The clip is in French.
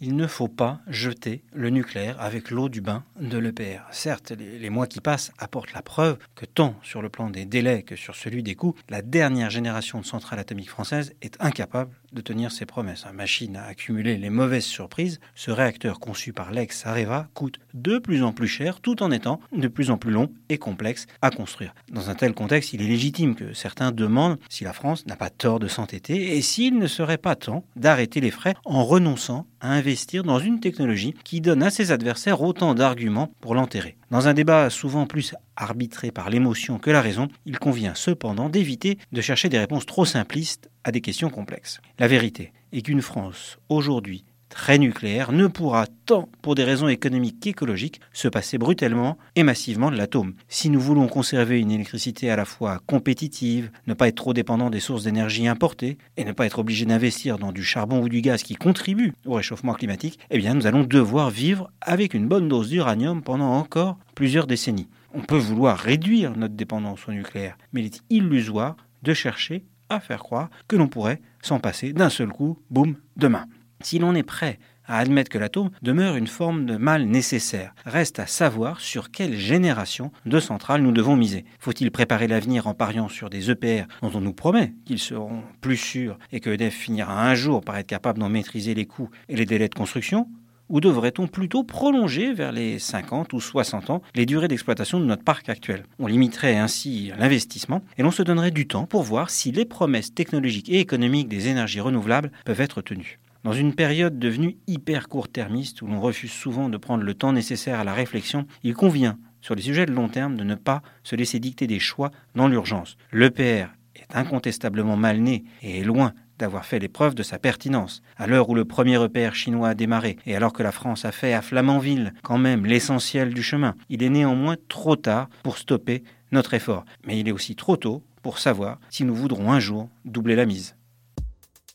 il ne faut pas jeter le nucléaire avec l'eau du bain de l'EPR. Certes, les, mois qui passent apportent la preuve que tant sur le plan des délais que sur celui des coûts, la dernière génération de centrales atomiques françaises est incapable de tenir ses promesses. Machine à accumuler les mauvaises surprises, ce réacteur conçu par l'ex Areva coûte de plus en plus cher tout en étant de plus en plus long et complexe à construire. Dans un tel contexte, il est légitime que certains demandent si la France n'a pas tort de s'entêter et s'il ne serait pas temps d'arrêter les frais en renonçant à investir dans une technologie qui donne à ses adversaires autant d'arguments pour l'enterrer. Dans un débat souvent plus arbitré par l'émotion que la raison, il convient cependant d'éviter de chercher des réponses trop simplistes à des questions complexes. La vérité est qu'une France, aujourd'hui, très nucléaire ne pourra, tant pour des raisons économiques qu'écologiques, se passer brutalement et massivement de l'atome. Si nous voulons conserver une électricité à la fois compétitive, ne pas être trop dépendant des sources d'énergie importées, et ne pas être obligé d'investir dans du charbon ou du gaz qui contribuent au réchauffement climatique, eh bien nous allons devoir vivre avec une bonne dose d'uranium pendant encore plusieurs décennies. On peut vouloir réduire notre dépendance au nucléaire, mais il est illusoire de chercher à faire croire que l'on pourrait s'en passer d'un seul coup, boum, demain. Si l'on est prêt à admettre que l'atome demeure une forme de mal nécessaire, reste à savoir sur quelle génération de centrales nous devons miser. Faut-il préparer l'avenir en pariant sur des EPR dont on nous promet qu'ils seront plus sûrs et que EDF finira un jour par être capable d'en maîtriser les coûts et les délais de construction? Ou devrait-on plutôt prolonger vers les 50 ou 60 ans les durées d'exploitation de notre parc actuel? On limiterait ainsi l'investissement et l'on se donnerait du temps pour voir si les promesses technologiques et économiques des énergies renouvelables peuvent être tenues. Dans une période devenue hyper court-termiste où l'on refuse souvent de prendre le temps nécessaire à la réflexion, il convient, sur les sujets de long terme, de ne pas se laisser dicter des choix dans l'urgence. L'EPR est incontestablement mal né et est loin d'avoir fait les preuves de sa pertinence. À l'heure où le premier EPR chinois a démarré, et alors que la France a fait à Flamanville quand même l'essentiel du chemin, il est néanmoins trop tard pour stopper notre effort. Mais il est aussi trop tôt pour savoir si nous voudrons un jour doubler la mise.